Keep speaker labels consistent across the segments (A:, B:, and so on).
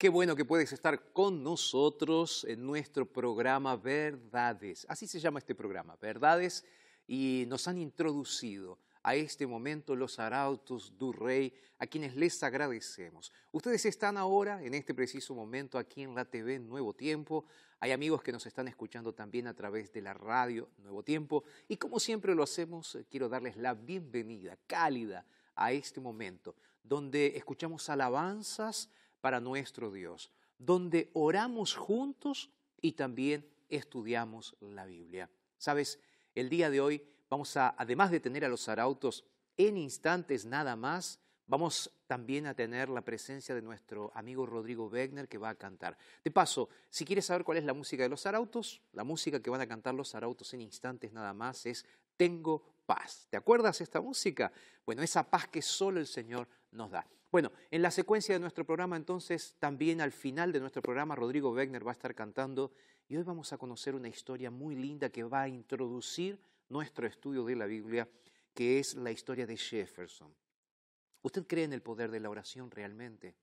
A: Qué bueno que puedes estar con nosotros en nuestro programa Verdades. Así se llama este programa, Verdades. Y nos han introducido a este momento los arautos du Rey, a quienes les agradecemos. Ustedes están ahora, en este preciso momento, aquí en la TV Nuevo Tiempo. Hay amigos que nos están escuchando también a través de la radio Nuevo Tiempo. Y como siempre lo hacemos, eh, quiero darles la bienvenida cálida a este momento, donde escuchamos alabanzas para nuestro Dios, donde oramos juntos y también estudiamos la Biblia. Sabes, el día de hoy vamos a, además de tener a los arautos en instantes nada más, vamos también a tener la presencia de nuestro amigo Rodrigo Wegner que va a cantar. De paso, si quieres saber cuál es la música de los arautos, la música que van a cantar los arautos en instantes nada más es Tengo paz. ¿Te acuerdas esta música? Bueno, esa paz que solo el Señor nos da. Bueno, en la secuencia de nuestro programa, entonces, también al final de nuestro programa, Rodrigo Wegner va a estar cantando y hoy vamos a conocer una historia muy linda que va a introducir nuestro estudio de la Biblia, que es la historia de Jefferson. ¿Usted cree en el poder de la oración realmente?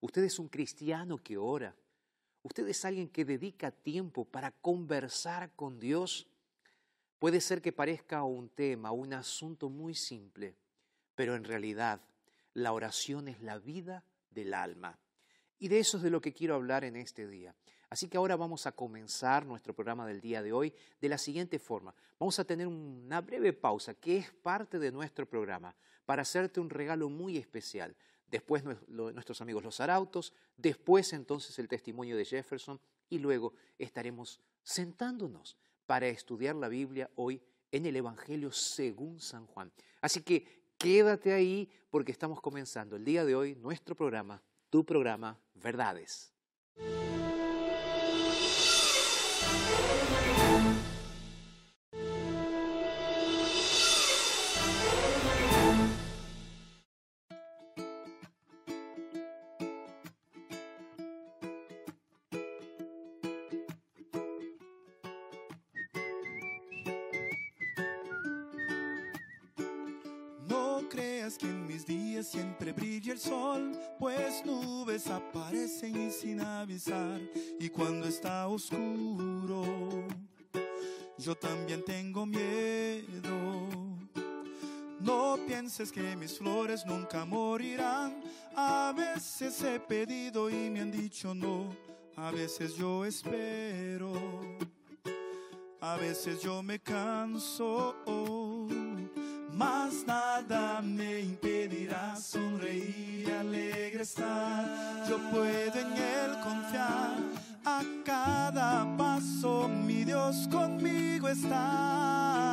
A: ¿Usted es un cristiano que ora? ¿Usted es alguien que dedica tiempo para conversar con Dios? Puede ser que parezca un tema, un asunto muy simple, pero en realidad la oración es la vida del alma. Y de eso es de lo que quiero hablar en este día. Así que ahora vamos a comenzar nuestro programa del día de hoy de la siguiente forma. Vamos a tener una breve pausa que es parte de nuestro programa para hacerte un regalo muy especial. Después nuestros amigos los arautos, después entonces el testimonio de Jefferson y luego estaremos sentándonos para estudiar la Biblia hoy en el Evangelio según San Juan. Así que quédate ahí porque estamos comenzando el día de hoy nuestro programa, tu programa Verdades.
B: Pienses que mis flores nunca morirán. A veces he pedido y me han dicho no.
C: A veces yo espero, a veces yo me canso, mas nada me impedirá sonreír y alegre. Yo puedo en Él confiar, a cada paso mi Dios conmigo está.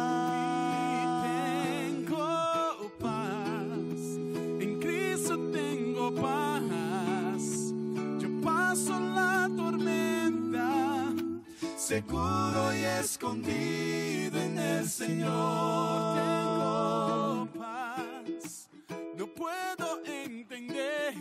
D: La tormenta,
C: seguro y escondido en el Señor.
D: tengo paz. No puedo entender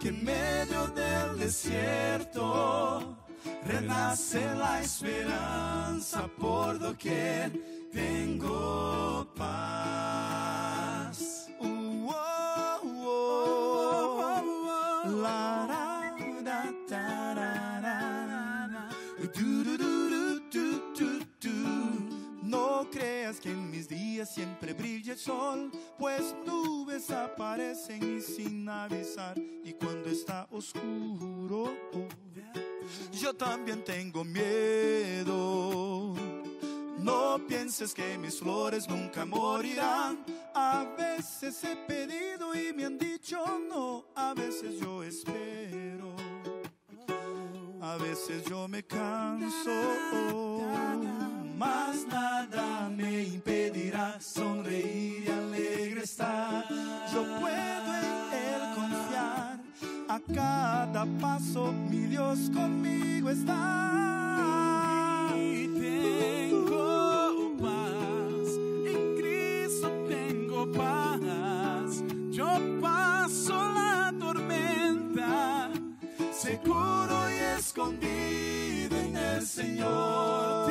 C: que en medio del desierto renace la esperanza por doquier tengo paz. Siempre brilla el sol, pues nubes aparecen y sin avisar. Y cuando está oscuro, yo también tengo miedo. No pienses que mis flores nunca morirán. A veces he pedido y me han dicho no. A veces yo espero. A veces yo me canso. Mas nada me sonreír y alegre estar. Yo puedo en Él confiar. A cada paso mi Dios conmigo está.
D: y tengo paz. En Cristo tengo paz. Yo paso la tormenta.
C: seguro y escondido en el Señor.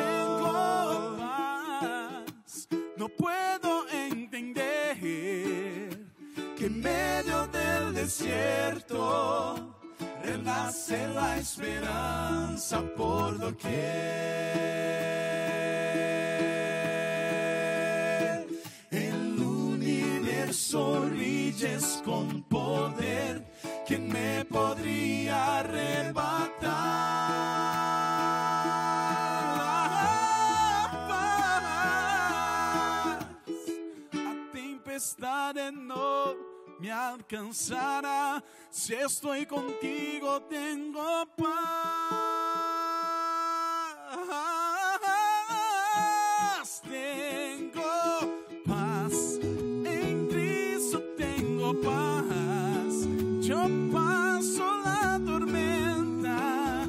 C: Desierto renace la esperanza por doquier. El universo brilles con poder que me podría arrebatar.
D: Tempestade no me alcanzará. Si estoy contigo, tengo paz. Tengo paz. En Cristo tengo paz. Yo paso la tormenta.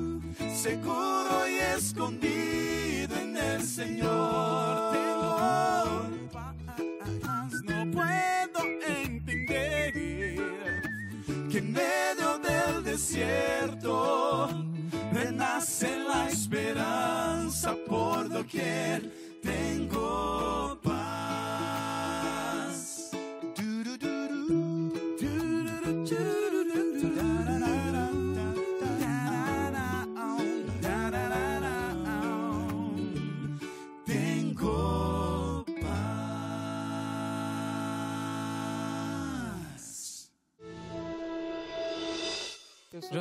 C: seguro y escondido en el Señor. En medio del desierto. Renace la esperanza por doquier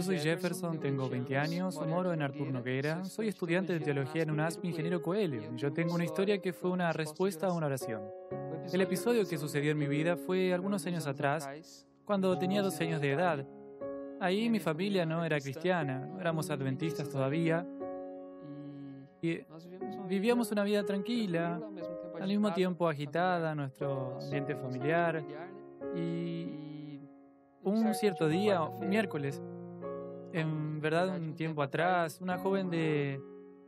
E: Yo soy Jefferson, tengo 20 años, moro en Artur Noguera, soy estudiante de teología en UNASP Ingeniero Coelho. Yo tengo una historia que fue una respuesta a una oración. El episodio que sucedió en mi vida fue algunos años atrás, cuando tenía 12 años de edad. Ahí mi familia no era cristiana, éramos adventistas todavía, y vivíamos una vida tranquila, al mismo tiempo agitada, nuestro ambiente familiar, y un cierto día, miércoles, en verdad un tiempo atrás, una joven de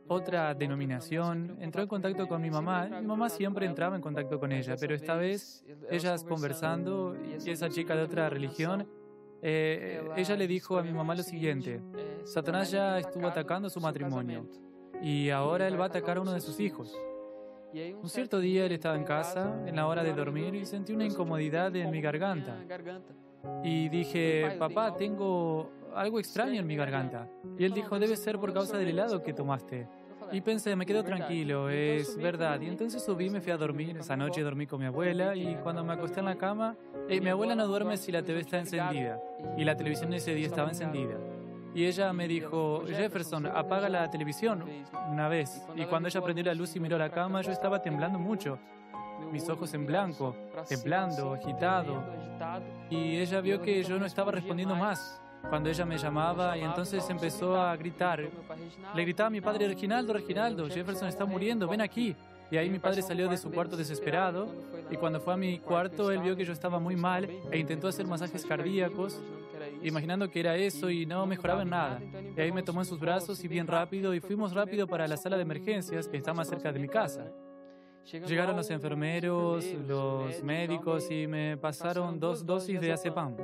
E: otra denominación entró en contacto con mi mamá. Mi mamá siempre entraba en contacto con ella, pero esta vez ellas conversando y esa chica de otra religión, eh, ella le dijo a mi mamá lo siguiente, Satanás ya estuvo atacando su matrimonio y ahora él va a atacar a uno de sus hijos. Un cierto día él estaba en casa, en la hora de dormir, y sentí una incomodidad en mi garganta. Y dije, papá, tengo algo extraño en mi garganta. Y él dijo, debe ser por causa del helado que tomaste. Y pensé, me quedo tranquilo, es verdad. Y entonces subí, me fui a dormir. Esa noche dormí con mi abuela y cuando me acosté en la cama, eh, mi abuela no duerme si la TV está encendida. Y la televisión ese día estaba encendida. Y ella me dijo, Jefferson, apaga la televisión una vez. Y cuando ella prendió la luz y miró la cama, yo estaba temblando mucho. Mis ojos en blanco, temblando, agitado. Y ella vio que yo no estaba respondiendo más. Cuando ella me llamaba y entonces empezó a gritar. Le gritaba a mi padre, Reginaldo, Reginaldo, Jefferson está muriendo, ven aquí. Y ahí mi padre salió de su cuarto desesperado y cuando fue a mi cuarto él vio que yo estaba muy mal e intentó hacer masajes cardíacos imaginando que era eso y no mejoraba en nada. Y ahí me tomó en sus brazos y bien rápido y fuimos rápido para la sala de emergencias que está más cerca de mi casa. Llegaron los enfermeros, los médicos y me pasaron dos dosis de azepam.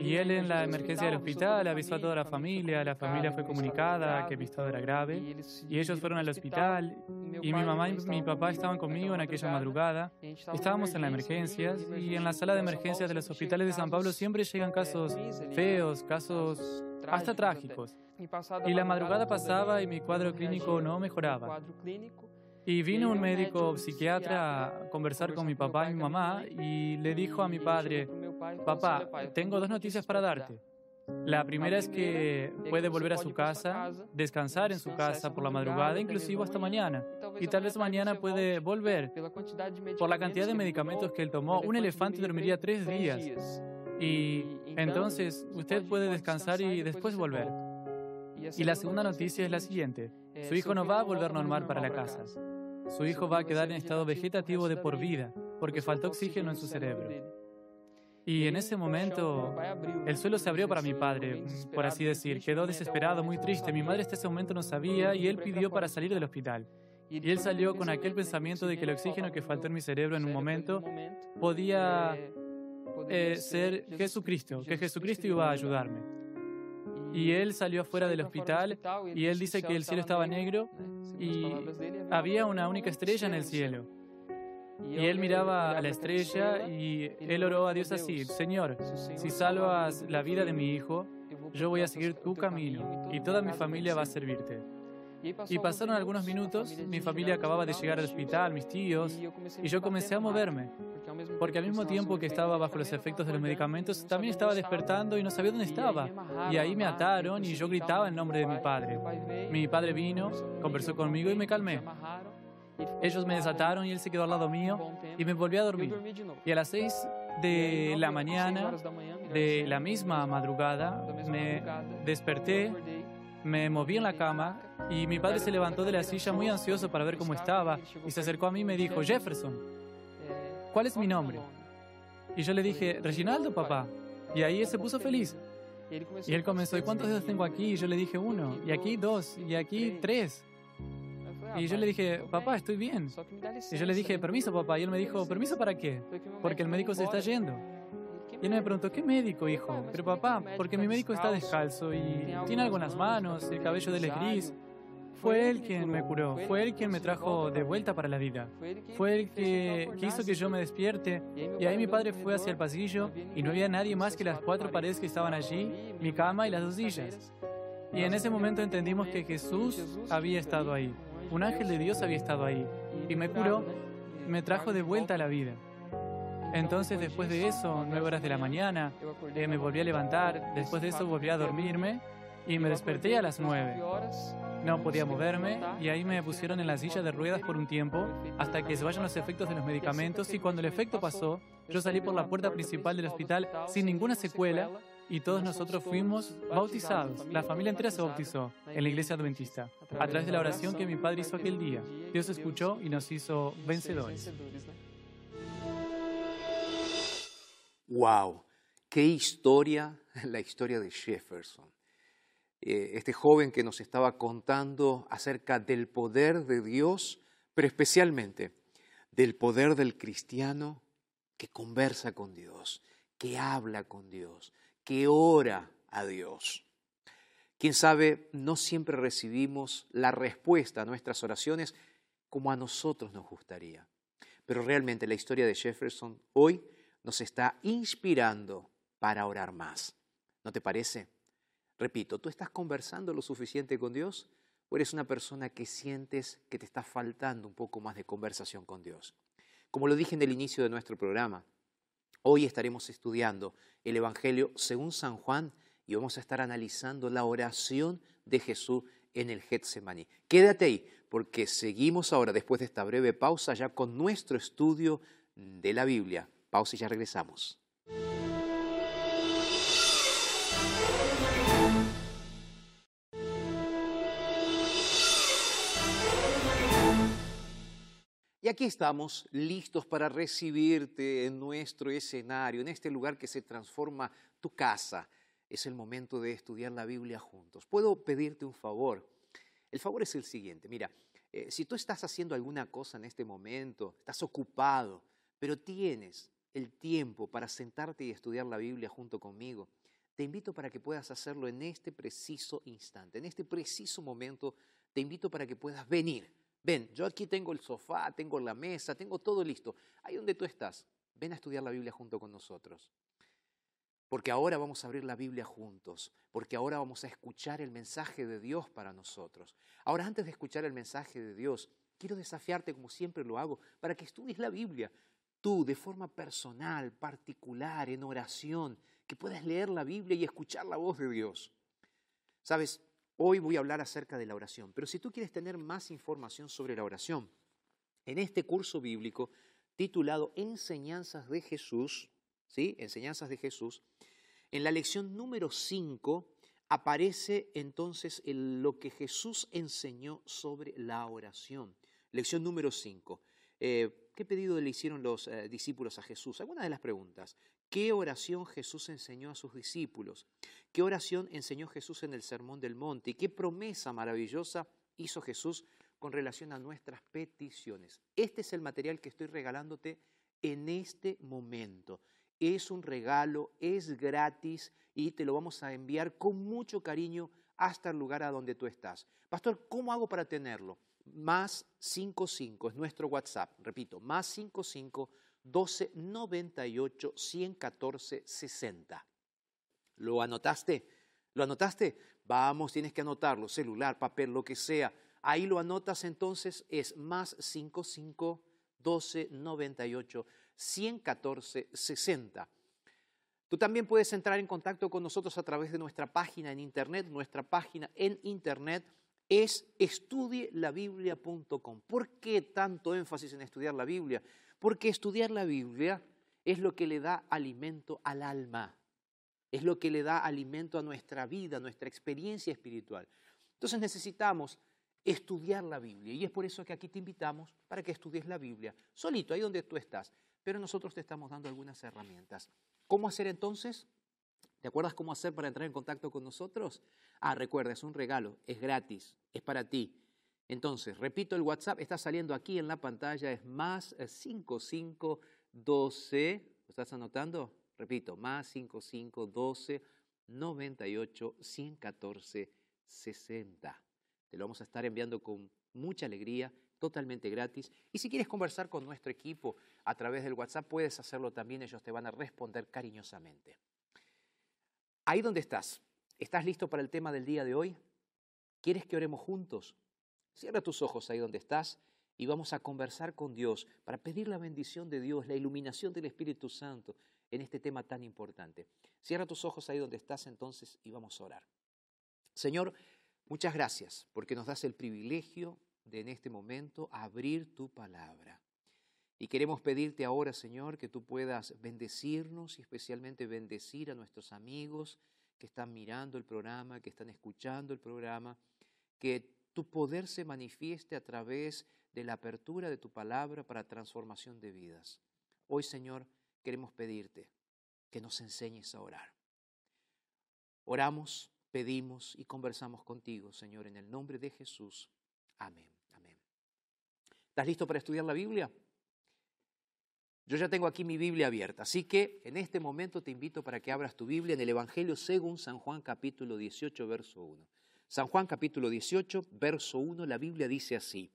E: Y él en la emergencia del hospital avisó a toda la familia, la familia fue comunicada que mi estado era grave y ellos fueron al hospital y mi mamá y mi papá estaban conmigo en aquella madrugada. Estábamos en la emergencia y en la sala de emergencias de los hospitales de San Pablo siempre llegan casos feos, casos hasta trágicos. Y la madrugada pasaba y mi cuadro clínico no mejoraba. Y vino un médico psiquiatra a conversar con mi papá y mi mamá y le dijo a mi padre, papá, tengo dos noticias para darte. La primera es que puede volver a su casa, descansar en su casa por la madrugada, inclusive hasta mañana. Y tal vez mañana puede volver. Por la cantidad de medicamentos que él tomó, un elefante dormiría tres días. Y entonces usted puede descansar y después volver. Y la segunda noticia es la siguiente. Su hijo no va a volver normal para la casa. Su hijo va a quedar en estado vegetativo de por vida porque faltó oxígeno en su cerebro. Y en ese momento el suelo se abrió para mi padre, por así decir. Quedó desesperado, muy triste. Mi madre hasta ese momento no sabía y él pidió para salir del hospital. Y él salió con aquel pensamiento de que el oxígeno que faltó en mi cerebro en un momento podía eh, ser Jesucristo, que Jesucristo iba a ayudarme. Y él salió afuera del hospital y él dice que el cielo estaba negro y había una única estrella en el cielo. Y él miraba a la estrella y él oró a Dios así, Señor, si salvas la vida de mi hijo, yo voy a seguir tu camino y toda mi familia va a servirte. Y pasaron algunos minutos, mi familia acababa de llegar al hospital, mis tíos, y yo comencé a moverme, porque al mismo tiempo que estaba bajo los efectos de los medicamentos, también estaba despertando y no sabía dónde estaba. Y ahí me ataron y yo gritaba el nombre de mi padre. Mi padre vino, conversó conmigo y me calmé. Ellos me desataron y él se quedó al lado mío y me volvió a dormir. Y a las seis de la mañana de la misma madrugada me desperté, me moví en la cama y mi padre se levantó de la silla muy ansioso para ver cómo estaba y se acercó a mí y me dijo, Jefferson, ¿cuál es mi nombre? Y yo le dije, Reginaldo, papá. Y ahí él se puso feliz. Y él comenzó, ¿y cuántos dedos tengo aquí? Y yo le dije, uno. Y aquí dos. Y aquí tres. Y yo le dije, papá, estoy bien. Y yo le dije, permiso, papá. Y él me dijo, ¿permiso para qué? Porque el médico se está yendo. Y él me preguntó, ¿qué médico, hijo? Pero papá, porque mi médico está descalzo y tiene algo en las manos, el cabello de él es gris. Fue él quien me curó, fue él quien me trajo de vuelta para la vida. Fue él que, que hizo que yo me despierte. Y ahí mi padre fue hacia el pasillo y no había nadie más que las cuatro paredes que estaban allí, mi cama y las dos sillas. Y en ese momento entendimos que Jesús había estado ahí. Un ángel de Dios había estado ahí y me curó, me trajo de vuelta a la vida. Entonces, después de eso, nueve horas de la mañana, eh, me volví a levantar, después de eso volví a dormirme y me desperté a las nueve. No podía moverme y ahí me pusieron en la silla de ruedas por un tiempo hasta que se vayan los efectos de los medicamentos y cuando el efecto pasó, yo salí por la puerta principal del hospital sin ninguna secuela y todos nosotros fuimos bautizados. La familia entera se bautizó en la iglesia adventista a través de la oración que mi padre hizo aquel día. Dios escuchó y nos hizo vencedores.
A: ¡Wow! ¡Qué historia! La historia de Jefferson. Eh, este joven que nos estaba contando acerca del poder de Dios, pero especialmente del poder del cristiano que conversa con Dios, que habla con Dios, que ora a Dios. Quién sabe, no siempre recibimos la respuesta a nuestras oraciones como a nosotros nos gustaría. Pero realmente la historia de Jefferson hoy nos está inspirando para orar más. ¿No te parece? Repito, ¿tú estás conversando lo suficiente con Dios o eres una persona que sientes que te está faltando un poco más de conversación con Dios? Como lo dije en el inicio de nuestro programa, hoy estaremos estudiando el Evangelio según San Juan y vamos a estar analizando la oración de Jesús en el Getsemaní. Quédate ahí, porque seguimos ahora, después de esta breve pausa, ya con nuestro estudio de la Biblia. Pausa y ya regresamos. Aquí estamos listos para recibirte en nuestro escenario, en este lugar que se transforma tu casa. Es el momento de estudiar la Biblia juntos. ¿Puedo pedirte un favor? El favor es el siguiente. Mira, eh, si tú estás haciendo alguna cosa en este momento, estás ocupado, pero tienes el tiempo para sentarte y estudiar la Biblia junto conmigo, te invito para que puedas hacerlo en este preciso instante, en este preciso momento, te invito para que puedas venir Ven, yo aquí tengo el sofá, tengo la mesa, tengo todo listo. Ahí donde tú estás, ven a estudiar la Biblia junto con nosotros. Porque ahora vamos a abrir la Biblia juntos, porque ahora vamos a escuchar el mensaje de Dios para nosotros. Ahora, antes de escuchar el mensaje de Dios, quiero desafiarte, como siempre lo hago, para que estudies la Biblia. Tú, de forma personal, particular, en oración, que puedas leer la Biblia y escuchar la voz de Dios. Sabes, Hoy voy a hablar acerca de la oración, pero si tú quieres tener más información sobre la oración, en este curso bíblico titulado Enseñanzas de Jesús, ¿sí? Enseñanzas de Jesús, en la lección número 5 aparece entonces lo que Jesús enseñó sobre la oración. Lección número 5. Eh, ¿Qué pedido le hicieron los eh, discípulos a Jesús? Algunas de las preguntas. ¿Qué oración Jesús enseñó a sus discípulos? ¿Qué oración enseñó Jesús en el Sermón del Monte? ¿Y qué promesa maravillosa hizo Jesús con relación a nuestras peticiones? Este es el material que estoy regalándote en este momento. Es un regalo, es gratis y te lo vamos a enviar con mucho cariño hasta el lugar a donde tú estás. Pastor, ¿cómo hago para tenerlo? Más 55 es nuestro WhatsApp. Repito, más 55 12 98 114 60. ¿Lo anotaste? ¿Lo anotaste? Vamos, tienes que anotarlo, celular, papel, lo que sea. Ahí lo anotas entonces, es más 55 12 98 114 60. Tú también puedes entrar en contacto con nosotros a través de nuestra página en internet. Nuestra página en internet es estudielabiblia.com. ¿Por qué tanto énfasis en estudiar la Biblia? Porque estudiar la Biblia es lo que le da alimento al alma, es lo que le da alimento a nuestra vida, a nuestra experiencia espiritual. Entonces necesitamos estudiar la Biblia y es por eso que aquí te invitamos para que estudies la Biblia, solito, ahí donde tú estás, pero nosotros te estamos dando algunas herramientas. ¿Cómo hacer entonces? ¿Te acuerdas cómo hacer para entrar en contacto con nosotros? Ah, recuerda, es un regalo, es gratis, es para ti. Entonces, repito, el WhatsApp está saliendo aquí en la pantalla, es más 5512, eh, ¿lo estás anotando? Repito, más 5512 98 114 60. Te lo vamos a estar enviando con mucha alegría, totalmente gratis. Y si quieres conversar con nuestro equipo a través del WhatsApp, puedes hacerlo también, ellos te van a responder cariñosamente. Ahí donde estás, ¿estás listo para el tema del día de hoy? ¿Quieres que oremos juntos? Cierra tus ojos ahí donde estás y vamos a conversar con Dios para pedir la bendición de Dios, la iluminación del Espíritu Santo en este tema tan importante. Cierra tus ojos ahí donde estás entonces y vamos a orar. Señor, muchas gracias porque nos das el privilegio de en este momento abrir tu palabra. Y queremos pedirte ahora, Señor, que tú puedas bendecirnos y especialmente bendecir a nuestros amigos que están mirando el programa, que están escuchando el programa, que tu poder se manifieste a través de la apertura de tu palabra para transformación de vidas. Hoy, Señor, queremos pedirte que nos enseñes a orar. Oramos, pedimos y conversamos contigo, Señor, en el nombre de Jesús. Amén. Amén. ¿Estás listo para estudiar la Biblia? Yo ya tengo aquí mi Biblia abierta, así que en este momento te invito para que abras tu Biblia en el Evangelio según San Juan capítulo 18, verso 1. San Juan capítulo 18, verso 1, la Biblia dice así.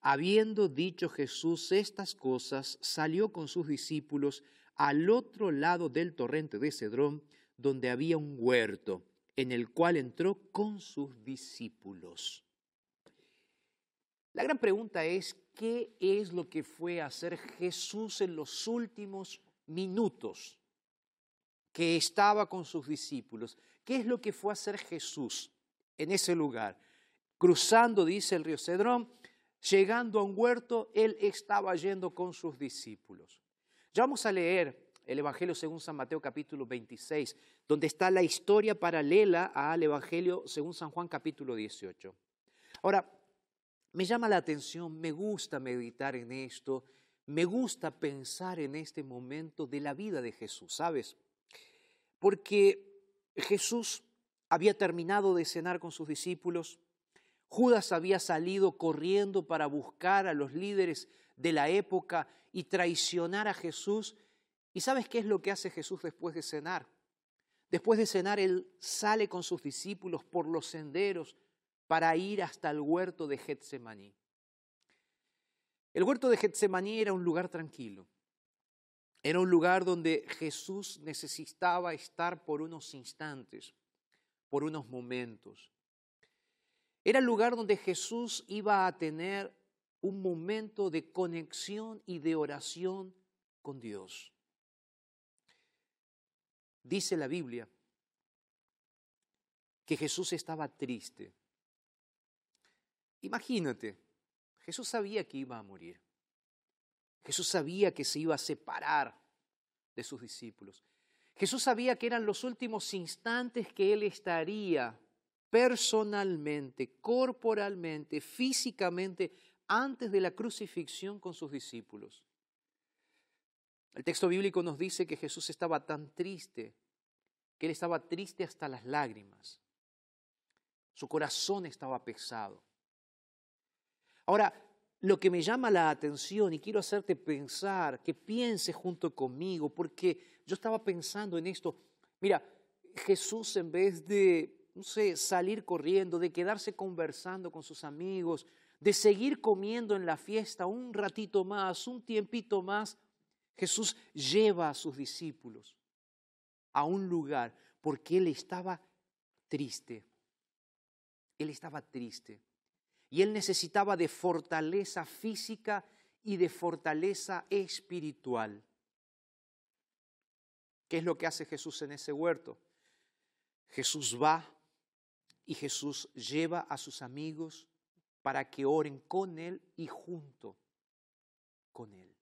A: Habiendo dicho Jesús estas cosas, salió con sus discípulos al otro lado del torrente de Cedrón, donde había un huerto, en el cual entró con sus discípulos. La gran pregunta es, ¿qué es lo que fue a hacer Jesús en los últimos minutos que estaba con sus discípulos. ¿Qué es lo que fue a hacer Jesús en ese lugar? Cruzando, dice el río Cedrón, llegando a un huerto, él estaba yendo con sus discípulos. Ya vamos a leer el Evangelio según San Mateo capítulo 26, donde está la historia paralela al Evangelio según San Juan capítulo 18. Ahora, me llama la atención, me gusta meditar en esto, me gusta pensar en este momento de la vida de Jesús, ¿sabes? Porque Jesús había terminado de cenar con sus discípulos, Judas había salido corriendo para buscar a los líderes de la época y traicionar a Jesús. ¿Y sabes qué es lo que hace Jesús después de cenar? Después de cenar, Él sale con sus discípulos por los senderos para ir hasta el huerto de Getsemaní. El huerto de Getsemaní era un lugar tranquilo. Era un lugar donde Jesús necesitaba estar por unos instantes, por unos momentos. Era el lugar donde Jesús iba a tener un momento de conexión y de oración con Dios. Dice la Biblia que Jesús estaba triste. Imagínate, Jesús sabía que iba a morir. Jesús sabía que se iba a separar de sus discípulos. Jesús sabía que eran los últimos instantes que él estaría personalmente, corporalmente, físicamente, antes de la crucifixión con sus discípulos. El texto bíblico nos dice que Jesús estaba tan triste, que él estaba triste hasta las lágrimas. Su corazón estaba pesado. Ahora, lo que me llama la atención y quiero hacerte pensar, que pienses junto conmigo, porque yo estaba pensando en esto. Mira, Jesús en vez de, no sé, salir corriendo, de quedarse conversando con sus amigos, de seguir comiendo en la fiesta un ratito más, un tiempito más, Jesús lleva a sus discípulos a un lugar porque Él estaba triste. Él estaba triste. Y él necesitaba de fortaleza física y de fortaleza espiritual. ¿Qué es lo que hace Jesús en ese huerto? Jesús va y Jesús lleva a sus amigos para que oren con Él y junto con Él.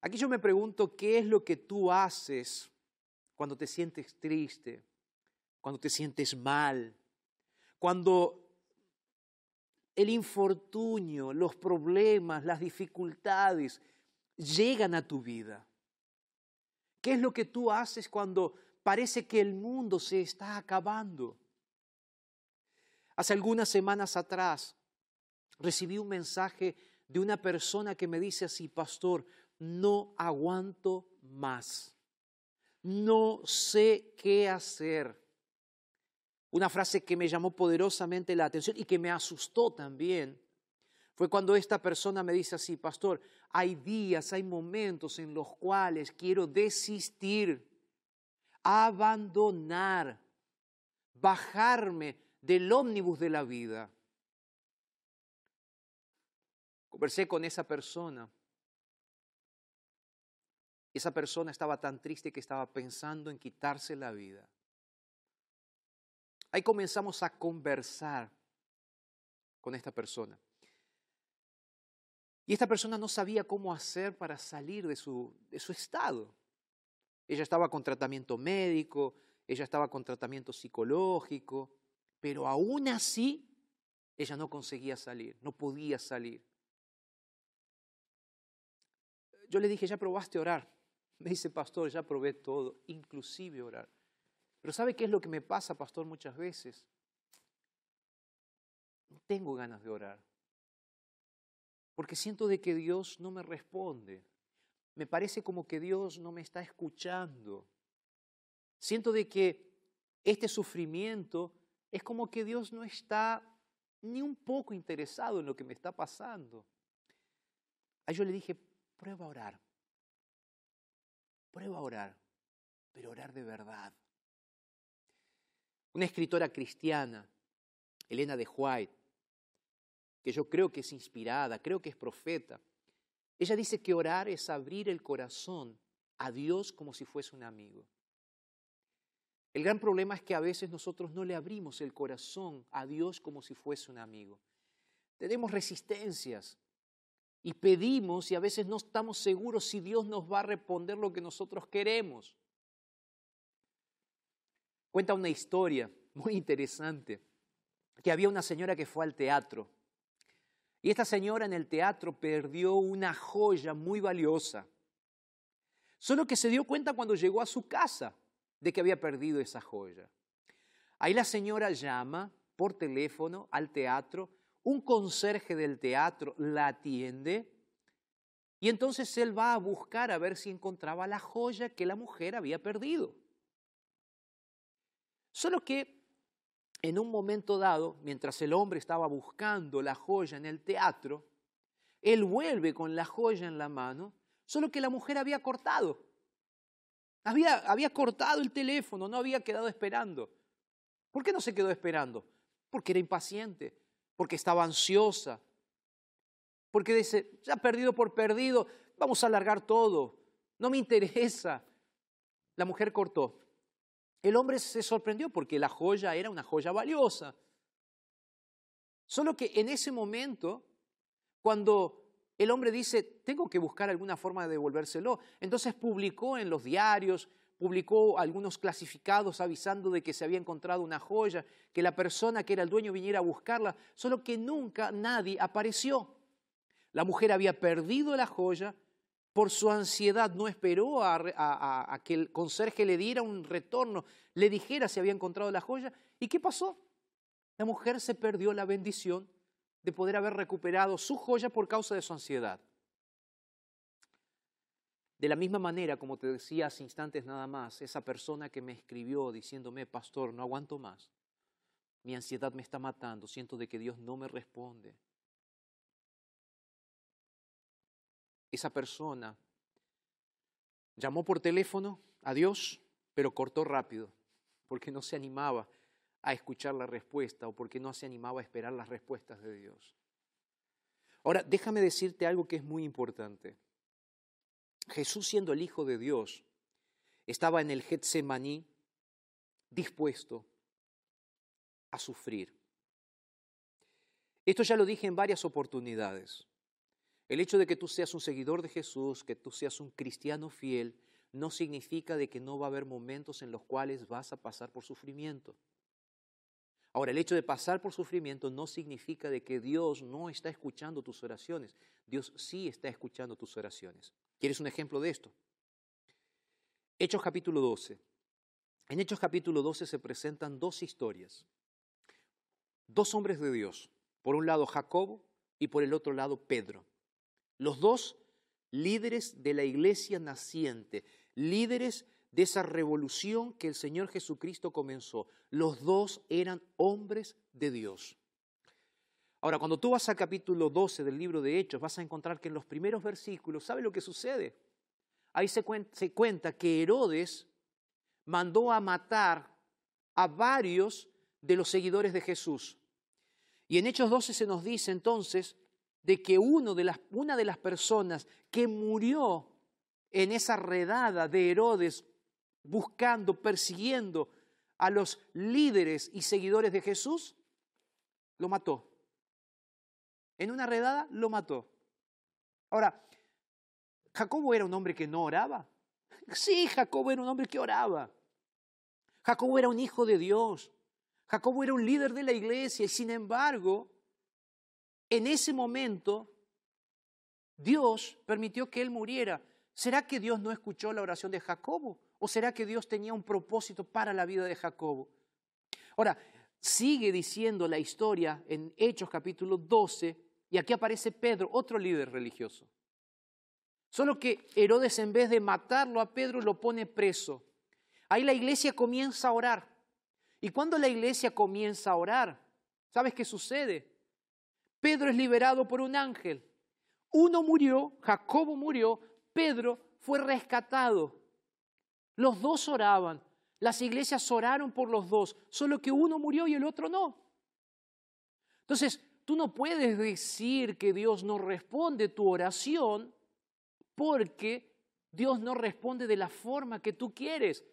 A: Aquí yo me pregunto, ¿qué es lo que tú haces cuando te sientes triste, cuando te sientes mal, cuando el infortunio, los problemas, las dificultades llegan a tu vida? ¿Qué es lo que tú haces cuando parece que el mundo se está acabando? Hace algunas semanas atrás recibí un mensaje de una persona que me dice así, pastor, no aguanto más, no sé qué hacer. Una frase que me llamó poderosamente la atención y que me asustó también fue cuando esta persona me dice así, pastor, hay días, hay momentos en los cuales quiero desistir, abandonar, bajarme del ómnibus de la vida. Conversé con esa persona. Esa persona estaba tan triste que estaba pensando en quitarse la vida. Ahí comenzamos a conversar con esta persona. Y esta persona no sabía cómo hacer para salir de su, de su estado. Ella estaba con tratamiento médico, ella estaba con tratamiento psicológico, pero aún así ella no conseguía salir, no podía salir. Yo le dije, ya probaste orar. Me dice, pastor, ya probé todo, inclusive orar. Pero ¿sabe qué es lo que me pasa, pastor, muchas veces? No tengo ganas de orar. Porque siento de que Dios no me responde. Me parece como que Dios no me está escuchando. Siento de que este sufrimiento es como que Dios no está ni un poco interesado en lo que me está pasando. A yo le dije, prueba a orar. Prueba a orar, pero orar de verdad. Una escritora cristiana, Elena de White, que yo creo que es inspirada, creo que es profeta, ella dice que orar es abrir el corazón a Dios como si fuese un amigo. El gran problema es que a veces nosotros no le abrimos el corazón a Dios como si fuese un amigo. Tenemos resistencias y pedimos y a veces no estamos seguros si Dios nos va a responder lo que nosotros queremos. Cuenta una historia muy interesante, que había una señora que fue al teatro y esta señora en el teatro perdió una joya muy valiosa. Solo que se dio cuenta cuando llegó a su casa de que había perdido esa joya. Ahí la señora llama por teléfono al teatro, un conserje del teatro la atiende y entonces él va a buscar a ver si encontraba la joya que la mujer había perdido. Solo que en un momento dado, mientras el hombre estaba buscando la joya en el teatro, él vuelve con la joya en la mano, solo que la mujer había cortado. Había, cortado el teléfono, no había quedado esperando. ¿Por qué no se quedó esperando? Porque era impaciente, porque estaba ansiosa, porque dice, ya perdido por perdido, vamos a alargar todo, no me interesa. La mujer cortó. El hombre se sorprendió porque la joya era una joya valiosa. Solo que en ese momento, cuando el hombre dice, tengo que buscar alguna forma de devolvérselo, entonces publicó en los diarios, publicó algunos clasificados avisando de que se había encontrado una joya, que la persona que era el dueño viniera a buscarla, solo que nunca nadie apareció. La mujer había perdido la joya por su ansiedad no esperó a, que el conserje le diera un retorno, le dijera si había encontrado la joya. ¿Y qué pasó? La mujer se perdió la bendición de poder haber recuperado su joya por causa de su ansiedad. De la misma manera, como te decía hace instantes nada más, esa persona que me escribió diciéndome, pastor, no aguanto más, mi ansiedad me está matando, siento de que Dios no me responde, esa persona llamó por teléfono a Dios, pero cortó rápido, porque no se animaba a escuchar la respuesta o porque no se animaba a esperar las respuestas de Dios. Ahora, déjame decirte algo que es muy importante. Jesús, siendo el Hijo de Dios, estaba en el Getsemaní dispuesto a sufrir. Esto ya lo dije en varias oportunidades. El hecho de que tú seas un seguidor de Jesús, que tú seas un cristiano fiel, no significa de que no va a haber momentos en los cuales vas a pasar por sufrimiento. Ahora, el hecho de pasar por sufrimiento no significa de que Dios no está escuchando tus oraciones. Dios sí está escuchando tus oraciones. ¿Quieres un ejemplo de esto? Hechos capítulo 12. En Hechos capítulo 12 se presentan dos historias. Dos hombres de Dios. Por un lado Jacobo y por el otro lado Pedro. Los dos líderes de la iglesia naciente, líderes de esa revolución que el Señor Jesucristo comenzó. Los dos eran hombres de Dios. Ahora, cuando tú vas al capítulo 12 del libro de Hechos, vas a encontrar que en los primeros versículos, ¿sabe lo que sucede? Ahí se cuenta, se cuenta que Herodes mandó a matar a varios de los seguidores de Jesús. Y en Hechos 12 se nos dice entonces de que uno de las, una de las personas que murió en esa redada de Herodes buscando, persiguiendo a los líderes y seguidores de Jesús, lo mató. En una redada lo mató. Ahora, ¿Jacobo era un hombre que no oraba? Sí, Jacobo era un hombre que oraba. Jacobo era un hijo de Dios. Jacobo era un líder de la iglesia y sin embargo, en ese momento Dios permitió que él muriera. ¿Será que Dios no escuchó la oración de Jacobo? ¿O será que Dios tenía un propósito para la vida de Jacobo? Ahora, sigue diciendo la historia en Hechos capítulo 12, y aquí aparece Pedro, otro líder religioso. Solo que Herodes en vez de matarlo a Pedro lo pone preso. Ahí la iglesia comienza a orar. Y cuando la iglesia comienza a orar, ¿sabes qué sucede? Pedro es liberado por un ángel. Uno murió, Jacobo murió, Pedro fue rescatado. Los dos oraban, las iglesias oraron por los dos, solo que uno murió y el otro no. Entonces, tú no puedes decir que Dios no responde tu oración porque Dios no responde de la forma que tú quieres.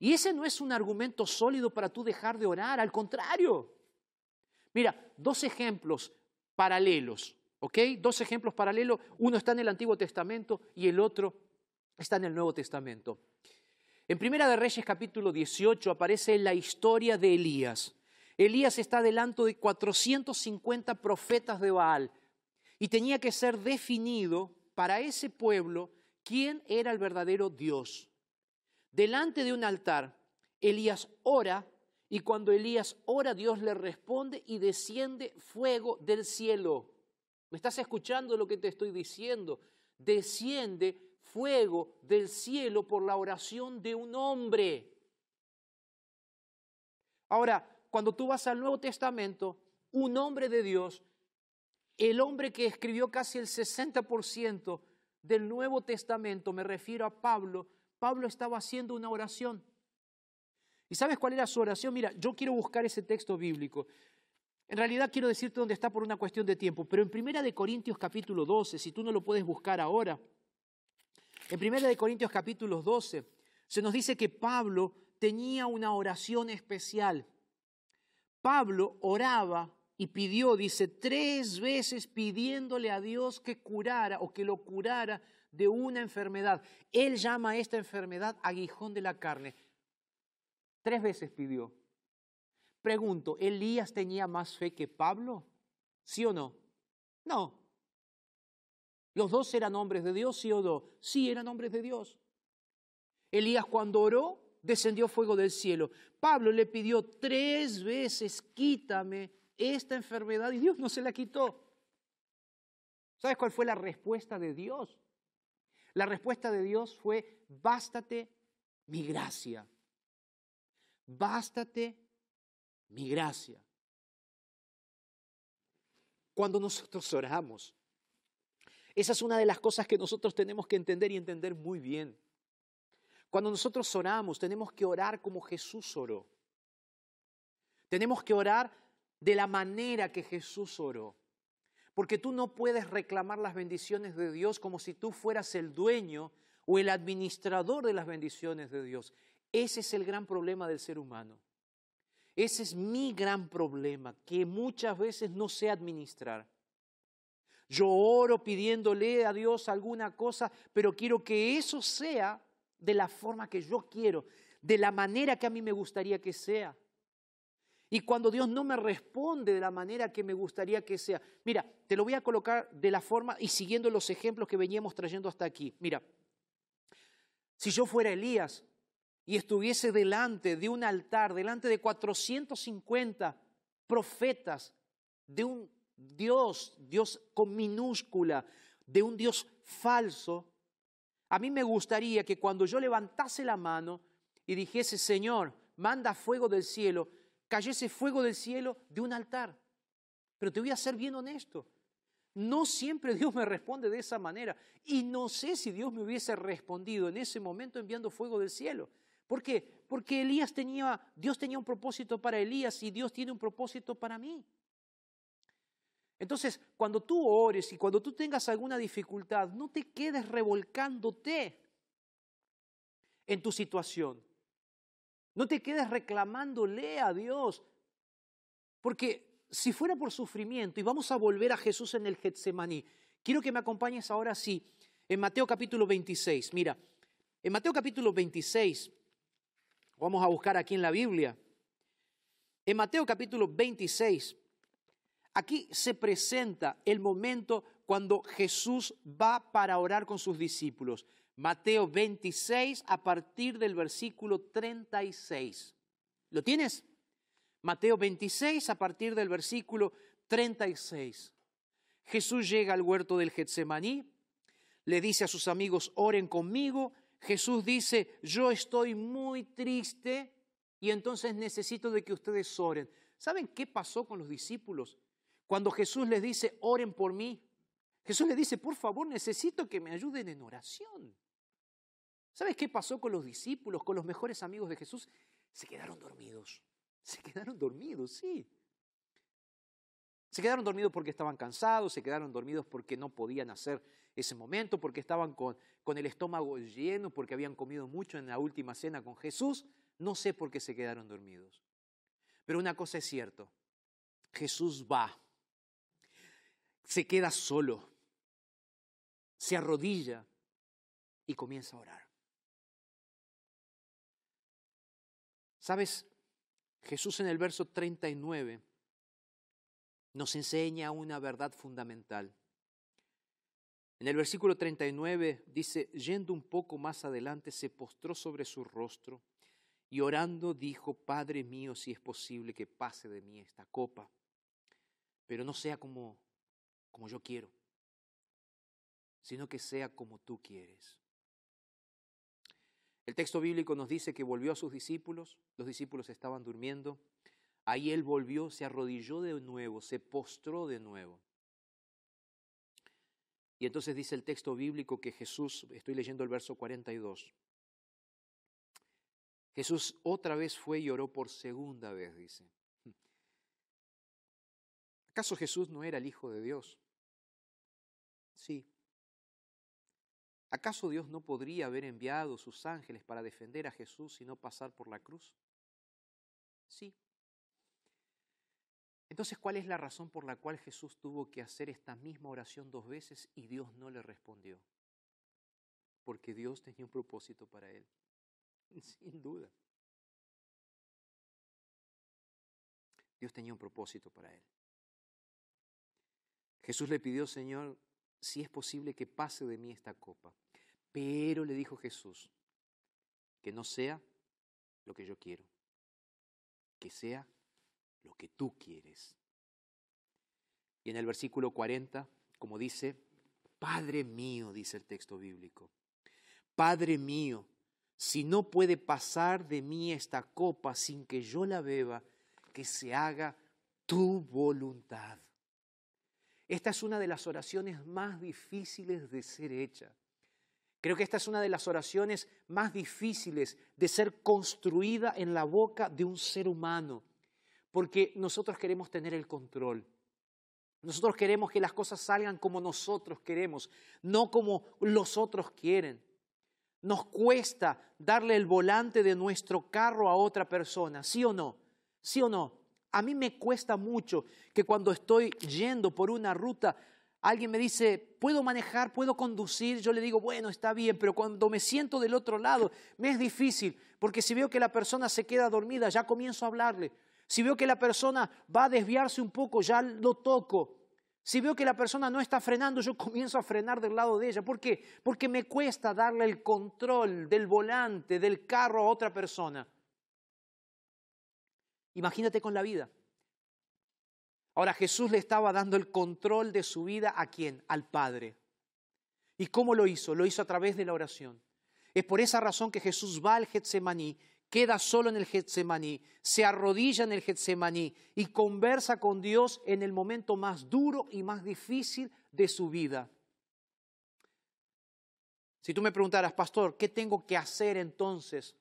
A: Y ese no es un argumento sólido para tú dejar de orar, al contrario. Mira, dos ejemplos paralelos, ¿ok? Dos ejemplos paralelos, uno está en el Antiguo Testamento y el otro está en el Nuevo Testamento. En Primera de Reyes capítulo 18 aparece la historia de Elías. Elías está delante de 450 profetas de Baal y tenía que ser definido para ese pueblo quién era el verdadero Dios. Delante de un altar, Elías ora y cuando Elías ora, Dios le responde y desciende fuego del cielo. ¿Me estás escuchando lo que te estoy diciendo? Desciende fuego del cielo por la oración de un hombre. Ahora, cuando tú vas al Nuevo Testamento, un hombre de Dios, el hombre que escribió casi el 60% del Nuevo Testamento, me refiero a Pablo, Pablo estaba haciendo una oración. ¿Y sabes cuál era su oración? Mira, yo quiero buscar ese texto bíblico. En realidad quiero decirte dónde está por una cuestión de tiempo, pero en Primera de Corintios capítulo 12, si tú no lo puedes buscar ahora, en Primera de Corintios capítulo 12 se nos dice que Pablo tenía una oración especial. Pablo oraba y pidió, dice, tres veces pidiéndole a Dios que curara o que lo curara de una enfermedad. Él llama a esta enfermedad aguijón de la carne. Tres veces pidió. Pregunto, ¿Elías tenía más fe que Pablo? ¿Sí o no? No. ¿Los dos eran hombres de Dios, sí o no? Sí, eran hombres de Dios. Elías cuando oró, descendió fuego del cielo. Pablo le pidió tres veces, quítame esta enfermedad y Dios no se la quitó. ¿Sabes cuál fue la respuesta de Dios? La respuesta de Dios fue, bástate mi gracia. Bástate mi gracia. Cuando nosotros oramos, esa es una de las cosas que nosotros tenemos que entender y entender muy bien. Cuando nosotros oramos, tenemos que orar como Jesús oró. Tenemos que orar de la manera que Jesús oró. Porque tú no puedes reclamar las bendiciones de Dios como si tú fueras el dueño o el administrador de las bendiciones de Dios. Ese es el gran problema del ser humano. Ese es mi gran problema, que muchas veces no sé administrar. Yo oro pidiéndole a Dios alguna cosa, pero quiero que eso sea de la forma que yo quiero, de la manera que a mí me gustaría que sea. Y cuando Dios no me responde de la manera que me gustaría que sea, mira, te lo voy a colocar de la forma y siguiendo los ejemplos que veníamos trayendo hasta aquí. Mira, si yo fuera Elías y estuviese delante de un altar, delante de 450 profetas, de un Dios, Dios con minúscula, de un Dios falso, a mí me gustaría que cuando yo levantase la mano y dijese, Señor, manda fuego del cielo, cayese fuego del cielo de un altar. Pero te voy a ser bien honesto. No siempre Dios me responde de esa manera. Y no sé si Dios me hubiese respondido en ese momento enviando fuego del cielo. ¿Por qué? Porque Elías tenía, Dios tenía un propósito para Elías y Dios tiene un propósito para mí. Entonces, cuando tú ores y cuando tú tengas alguna dificultad, no te quedes revolcándote en tu situación. No te quedes reclamándole a Dios. Porque si fuera por sufrimiento, y vamos a volver a Jesús en el Getsemaní, quiero que me acompañes ahora sí, en Mateo capítulo 26. Mira, en Mateo capítulo 26, vamos a buscar aquí en la Biblia, en Mateo capítulo 26, aquí se presenta el momento cuando Jesús va para orar con sus discípulos. Mateo 26 a partir del versículo 36. ¿Lo tienes? Mateo 26 a partir del versículo 36. Jesús llega al huerto del Getsemaní, le dice a sus amigos, oren conmigo. Jesús dice, yo estoy muy triste y entonces necesito de que ustedes oren. ¿Saben qué pasó con los discípulos? Cuando Jesús les dice, oren por mí, Jesús les dice, por favor, necesito que me ayuden en oración. ¿Sabes qué pasó con los discípulos, con los mejores amigos de Jesús? Se quedaron dormidos. Se quedaron dormidos, sí. Se quedaron dormidos porque estaban cansados, se quedaron dormidos porque no podían hacer ese momento, porque estaban con, con el estómago lleno porque habían comido mucho en la última cena con Jesús, no sé por qué se quedaron dormidos. Pero una cosa es cierto, Jesús va, se queda solo, se arrodilla y comienza a orar. ¿Sabes? Jesús en el verso 39 nos enseña una verdad fundamental. En el versículo 39 dice, yendo un poco más adelante, se postró sobre su rostro y orando dijo, Padre mío, si es posible que pase de mí esta copa, pero no sea como, como yo quiero, sino que sea como tú quieres. El texto bíblico nos dice que volvió a sus discípulos, los discípulos estaban durmiendo, ahí él volvió, se arrodilló de nuevo, se postró de nuevo. Y entonces dice el texto bíblico que Jesús, estoy leyendo el verso 42, Jesús otra vez fue y oró por segunda vez, dice. ¿Acaso Jesús no era el Hijo de Dios? Sí. ¿Acaso Dios no podría haber enviado sus ángeles para defender a Jesús y no pasar por la cruz? Sí. Entonces, ¿cuál es la razón por la cual Jesús tuvo que hacer esta misma oración dos veces y Dios no le respondió? Porque Dios tenía un propósito para él. Sin duda. Dios tenía un propósito para él. Jesús le pidió, Señor, si es posible que pase de mí esta copa. Pero le dijo Jesús, que no sea lo que yo quiero, que sea lo que tú quieres. Y en el versículo 40, como dice, Padre mío, dice el texto bíblico, Padre mío, si no puede pasar de mí esta copa sin que yo la beba, que se haga tu voluntad. Esta es una de las oraciones más difíciles de ser hecha. Creo que esta es una de las oraciones más difíciles de ser construida en la boca de un ser humano, porque nosotros queremos tener el control. Nosotros queremos que las cosas salgan como nosotros queremos, no como los otros quieren. Nos cuesta darle el volante de nuestro carro a otra persona, ¿sí o no? ¿Sí o no? A mí me cuesta mucho que cuando estoy yendo por una ruta, alguien me dice, ¿puedo manejar? ¿Puedo conducir? Yo le digo, bueno, está bien, pero cuando me siento del otro lado, me es difícil, porque si veo que la persona se queda dormida, ya comienzo a hablarle. Si veo que la persona va a desviarse un poco, ya lo toco. Si veo que la persona no está frenando, yo comienzo a frenar del lado de ella. ¿Por qué? Porque me cuesta darle el control del volante, del carro a otra persona. Imagínate con la vida. Ahora Jesús le estaba dando el control de su vida a quién? Al Padre. ¿Y cómo lo hizo? Lo hizo a través de la oración. Es por esa razón que Jesús va al Getsemaní queda solo en el Getsemaní, se arrodilla en el Getsemaní y conversa con Dios en el momento más duro y más difícil de su vida. Si tú me preguntaras, pastor, ¿qué tengo que hacer entonces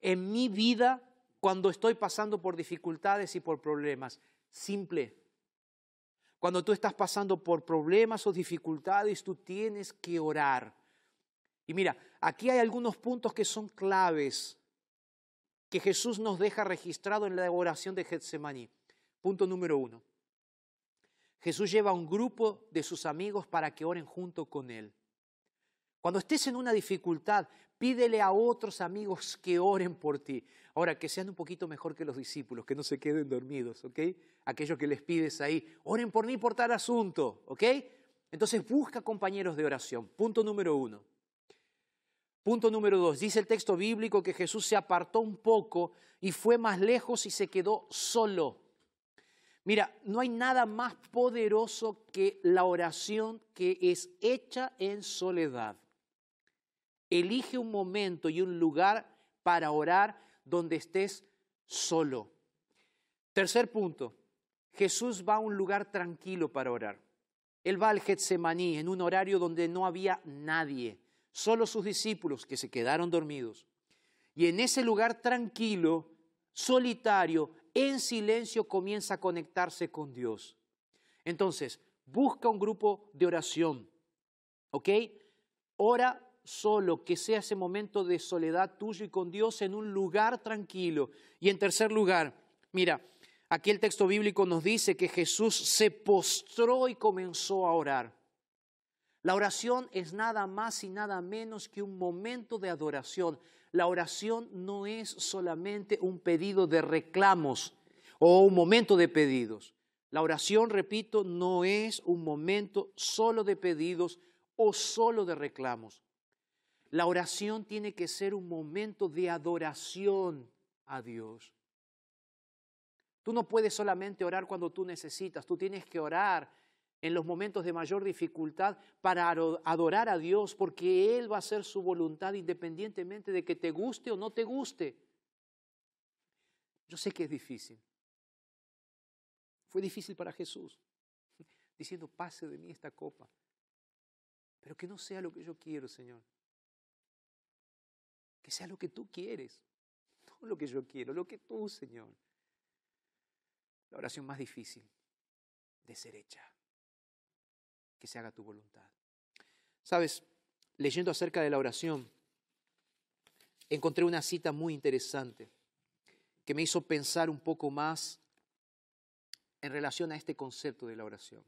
A: en mi vida cuando estoy pasando por dificultades y por problemas? Simple. Cuando tú estás pasando por problemas o dificultades, tú tienes que orar. Y mira, aquí hay algunos puntos que son claves que Jesús nos deja registrado en la oración de Getsemaní. Punto número uno. Jesús lleva a un grupo de sus amigos para que oren junto con Él. Cuando estés en una dificultad, pídele a otros amigos que oren por ti. Ahora, que sean un poquito mejor que los discípulos, que no se queden dormidos, ¿ok? Aquellos que les pides ahí, oren por mí por tal asunto, ¿ok? Entonces busca compañeros de oración. Punto número uno. Punto número dos, dice el texto bíblico que Jesús se apartó un poco y fue más lejos y se quedó solo. Mira, no hay nada más poderoso que la oración que es hecha en soledad. Elige un momento y un lugar para orar donde estés solo. Tercer punto, Jesús va a un lugar tranquilo para orar. Él va al Getsemaní en un horario donde no había nadie solo sus discípulos que se quedaron dormidos. Y en ese lugar tranquilo, solitario, en silencio, comienza a conectarse con Dios. Entonces, busca un grupo de oración, ¿ok? Ora solo, que sea ese momento de soledad tuyo y con Dios en un lugar tranquilo. Y en tercer lugar, mira, aquí el texto bíblico nos dice que Jesús se postró y comenzó a orar. La oración es nada más y nada menos que un momento de adoración. La oración no es solamente un pedido de reclamos o un momento de pedidos. La oración, repito, no es un momento solo de pedidos o solo de reclamos. La oración tiene que ser un momento de adoración a Dios. Tú no puedes solamente orar cuando tú necesitas, tú tienes que orar en los momentos de mayor dificultad para adorar a Dios, porque Él va a hacer su voluntad independientemente de que te guste o no te guste. Yo sé que es difícil. Fue difícil para Jesús, diciendo, pase de mí esta copa, pero que no sea lo que yo quiero, Señor. Que sea lo que tú quieres, no lo que yo quiero, lo que tú, Señor. La oración más difícil de ser hecha que se haga tu voluntad. Sabes, leyendo acerca de la oración, encontré una cita muy interesante que me hizo pensar un poco más en relación a este concepto de la oración.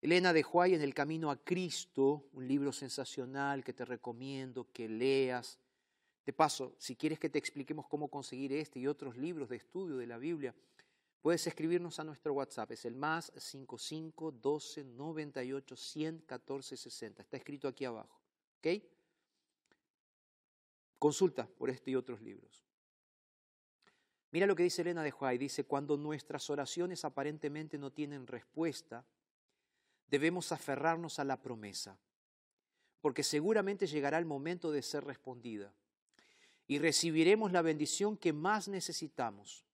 A: Elena de Huay en El Camino a Cristo, un libro sensacional que te recomiendo que leas. De paso, si quieres que te expliquemos cómo conseguir este y otros libros de estudio de la Biblia, Puedes escribirnos a nuestro WhatsApp, es el más 55 12 98 100 14 60. Está escrito aquí abajo. ¿Ok? Consulta por este y otros libros. Mira lo que dice Elena de Huay. Dice, cuando nuestras oraciones aparentemente no tienen respuesta, debemos aferrarnos a la promesa, porque seguramente llegará el momento de ser respondida y recibiremos la bendición que más necesitamos.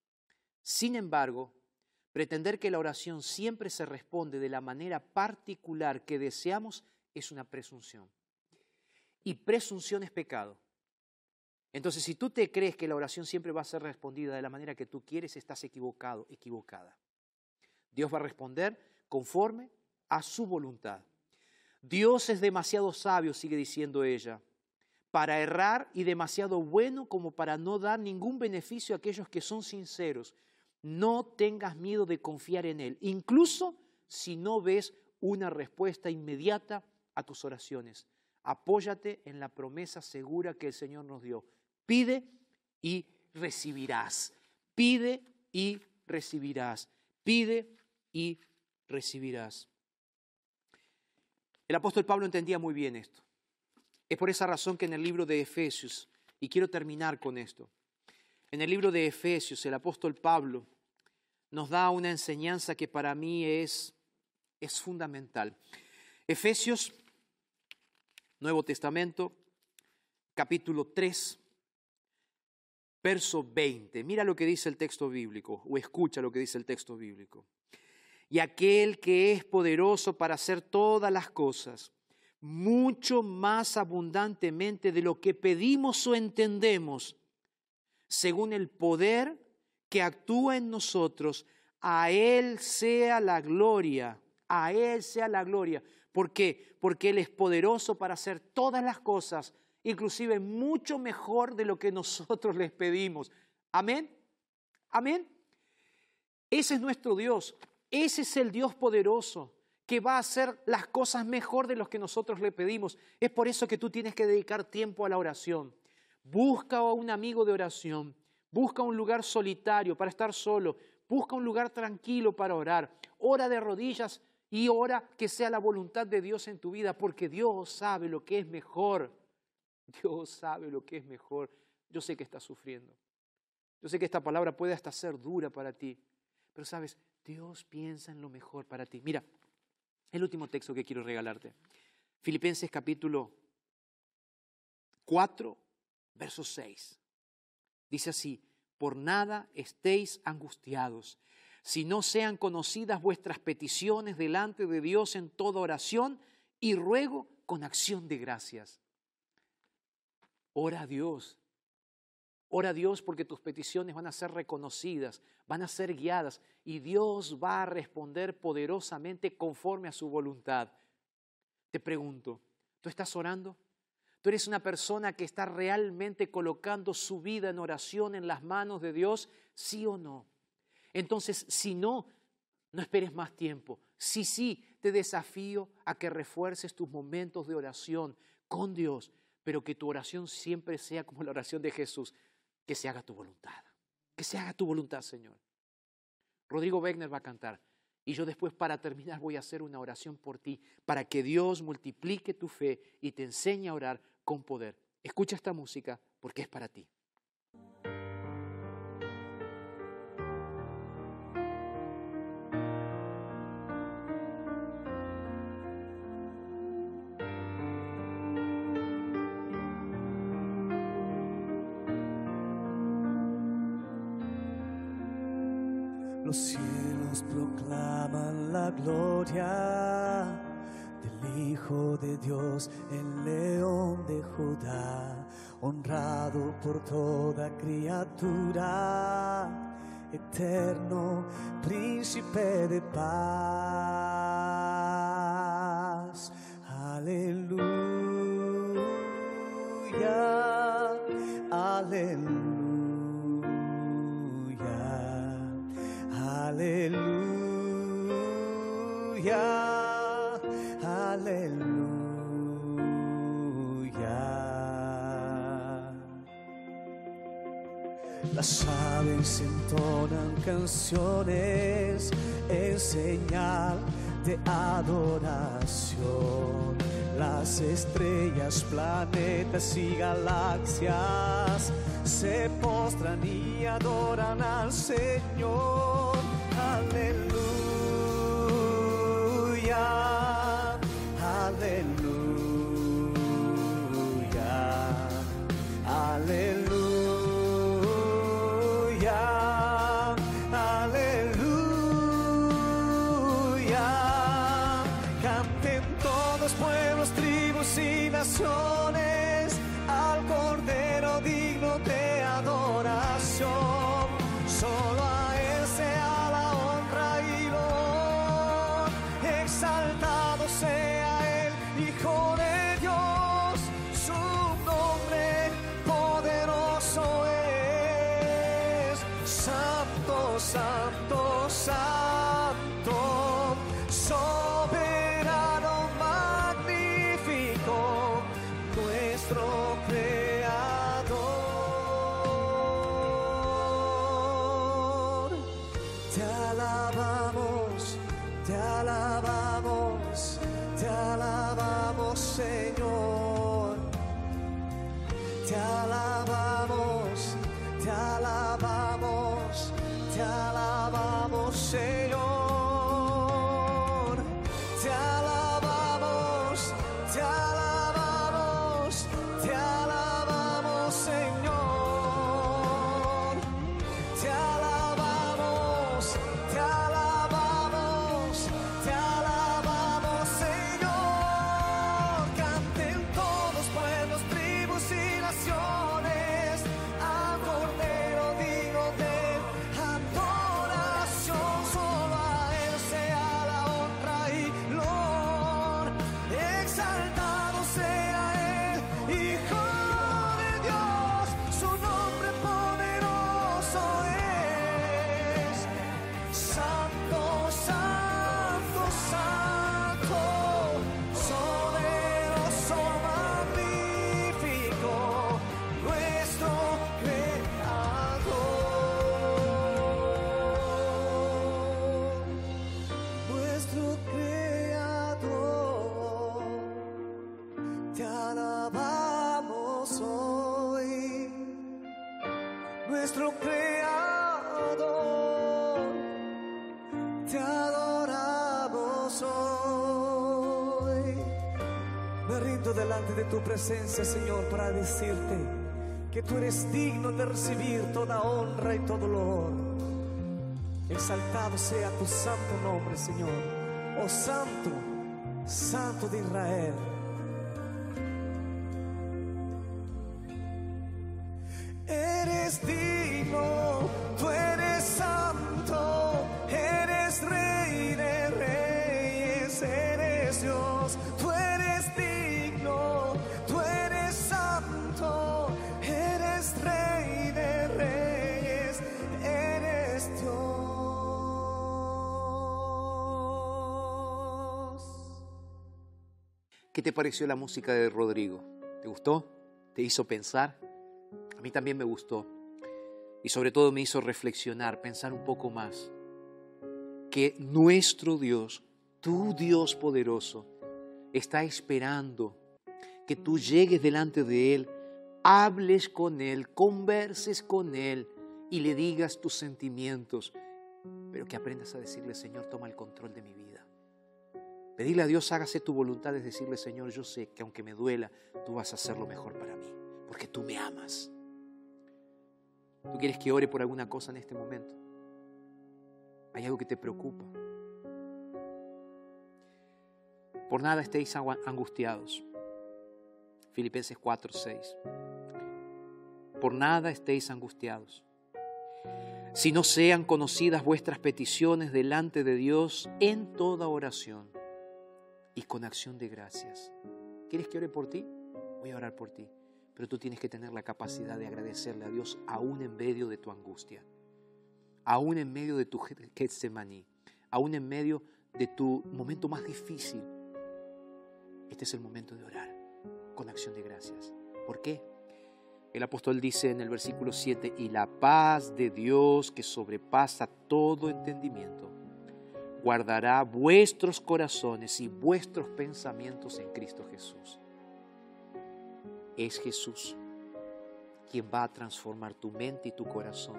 A: Sin embargo, pretender que la oración siempre se responde de la manera particular que deseamos es una presunción. Y presunción es pecado. Entonces, si tú te crees que la oración siempre va a ser respondida de la manera que tú quieres, estás equivocado, equivocada. Dios va a responder conforme a su voluntad. Dios es demasiado sabio, sigue diciendo ella, para errar y demasiado bueno como para no dar ningún beneficio a aquellos que son sinceros no tengas miedo de confiar en Él, incluso si no ves una respuesta inmediata a tus oraciones. Apóyate en la promesa segura que el Señor nos dio. Pide y recibirás. Pide y recibirás. Pide y recibirás. El apóstol Pablo entendía muy bien esto. Es por esa razón que en el libro de Efesios, y quiero terminar con esto, en el libro de Efesios el apóstol Pablo nos da una enseñanza que para mí es, es fundamental. Efesios, Nuevo Testamento, capítulo 3, verso 20. Mira lo que dice el texto bíblico, o escucha lo que dice el texto bíblico. Y aquel que es poderoso para hacer todas las cosas, mucho más abundantemente de lo que pedimos o entendemos, según el poder que actúa en nosotros, a Él sea la gloria, a Él sea la gloria. ¿Por qué? Porque Él es poderoso para hacer todas las cosas, inclusive mucho mejor de lo que nosotros les pedimos. Amén. Amén. Ese es nuestro Dios. Ese es el Dios poderoso que va a hacer las cosas mejor de lo que nosotros le pedimos. Es por eso que tú tienes que dedicar tiempo a la oración. Busca a un amigo de oración. Busca un lugar solitario para estar solo. Busca un lugar tranquilo para orar. Ora de rodillas y ora que sea la voluntad de Dios en tu vida, porque Dios sabe lo que es mejor. Dios sabe lo que es mejor. Yo sé que estás sufriendo. Yo sé que esta palabra puede hasta ser dura para ti. Pero sabes, Dios piensa en lo mejor para ti. Mira, el último texto que quiero regalarte. Filipenses capítulo 4, verso 6. Dice así, por nada estéis angustiados, si no sean conocidas vuestras peticiones delante de Dios en toda oración y ruego con acción de gracias. Ora a Dios. Ora a Dios porque tus peticiones van a ser reconocidas, van a ser guiadas y Dios va a responder poderosamente conforme a su voluntad. Te pregunto, ¿Tú estás orando? ¿Tú eres una persona que está realmente colocando su vida en oración en las manos de Dios? ¿Sí o no? Entonces, si no, no esperes más tiempo. Si sí, te desafío a que refuerces tus momentos de oración con Dios, pero que tu oración siempre sea como la oración de Jesús, que se haga tu voluntad. Que se haga tu voluntad, Señor. Rodrigo Wegner va a cantar. Y yo después, para terminar, voy a hacer una oración por ti, para que Dios multiplique tu fe y te enseñe a orar con poder. Escucha esta música porque es para ti.
B: Honrado por toda criatura, eterno príncipe de paz. Aleluya, aleluya. Las aves entonan canciones en señal de adoración. Las estrellas, planetas y galaxias se postran y adoran al Señor. Aleluya, de tu presencia, Señor, para decirte que tú eres digno de recibir toda honra y todo honor. Exaltado sea tu santo nombre, Señor. Oh Santo, Santo de Israel.
A: ¿Qué te pareció la música de Rodrigo? ¿Te gustó? ¿Te hizo pensar? A mí también me gustó. Y sobre todo me hizo reflexionar, pensar un poco más. Que nuestro Dios, tu Dios poderoso, está esperando que tú llegues delante de Él, hables con Él, converses con Él y le digas tus sentimientos, pero que aprendas a decirle, Señor, toma el control de mi vida. Pedirle a Dios, hágase tu voluntad, es decirle, Señor, yo sé que aunque me duela, tú vas a hacer lo mejor para mí, porque tú me amas. ¿Tú quieres que ore por alguna cosa en este momento? ¿Hay algo que te preocupa? Por nada estéis angustiados. Filipenses 4, 6. Por nada estéis angustiados. Si no sean conocidas vuestras peticiones delante de Dios en toda oración y con acción de gracias. ¿Quieres que ore por ti? Voy a orar por ti. Pero tú tienes que tener la capacidad de agradecerle a Dios aún en medio de tu angustia, aún en medio de tu Getsemaní, aún en medio de tu momento más difícil. Este es el momento de orar con acción de gracias. ¿Por qué? El apóstol dice en el versículo 7, y la paz de Dios que sobrepasa todo entendimiento, guardará vuestros corazones y vuestros pensamientos en Cristo Jesús. Es Jesús quien va a transformar tu mente y tu corazón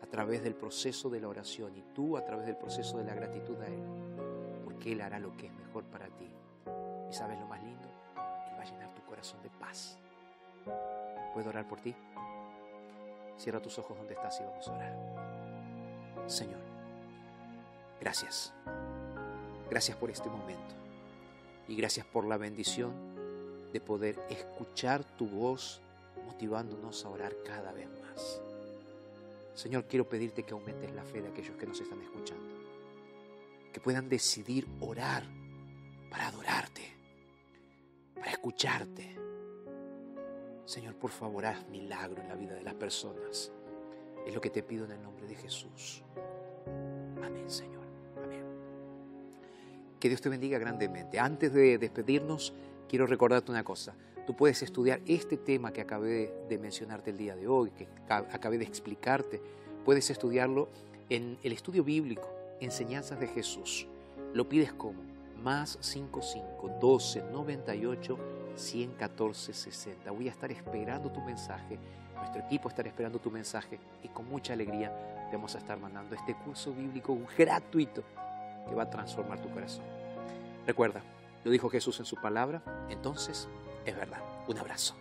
A: a través del proceso de la oración y tú a través del proceso de la gratitud a Él, porque Él hará lo que es mejor para ti. ¿Y sabes lo más lindo? Él va a llenar tu corazón de paz. ¿Puedo orar por ti? Cierra tus ojos donde estás y vamos a orar. Señor, gracias. Gracias por este momento. Y gracias por la bendición de poder escuchar tu voz motivándonos a orar cada vez más. Señor, quiero pedirte que aumentes la fe de aquellos que nos están escuchando. Que puedan decidir orar para adorarte, para escucharte Señor, por favor, haz milagro en la vida de las personas. Es lo que te pido en el nombre de Jesús. Amén, Señor. Que Dios te bendiga grandemente. Antes de despedirnos, quiero recordarte una cosa. Tú puedes estudiar este tema que acabé de mencionarte el día de hoy, que acabé de explicarte. Puedes estudiarlo en el estudio bíblico, Enseñanzas de Jesús. Lo pides como más 55 12 98 114 60. Voy a estar esperando tu mensaje, nuestro equipo estará esperando tu mensaje y con mucha alegría te vamos a estar mandando este curso bíblico gratuito que va a transformar tu corazón. Recuerda, lo dijo Jesús en su palabra, entonces es verdad. Un abrazo.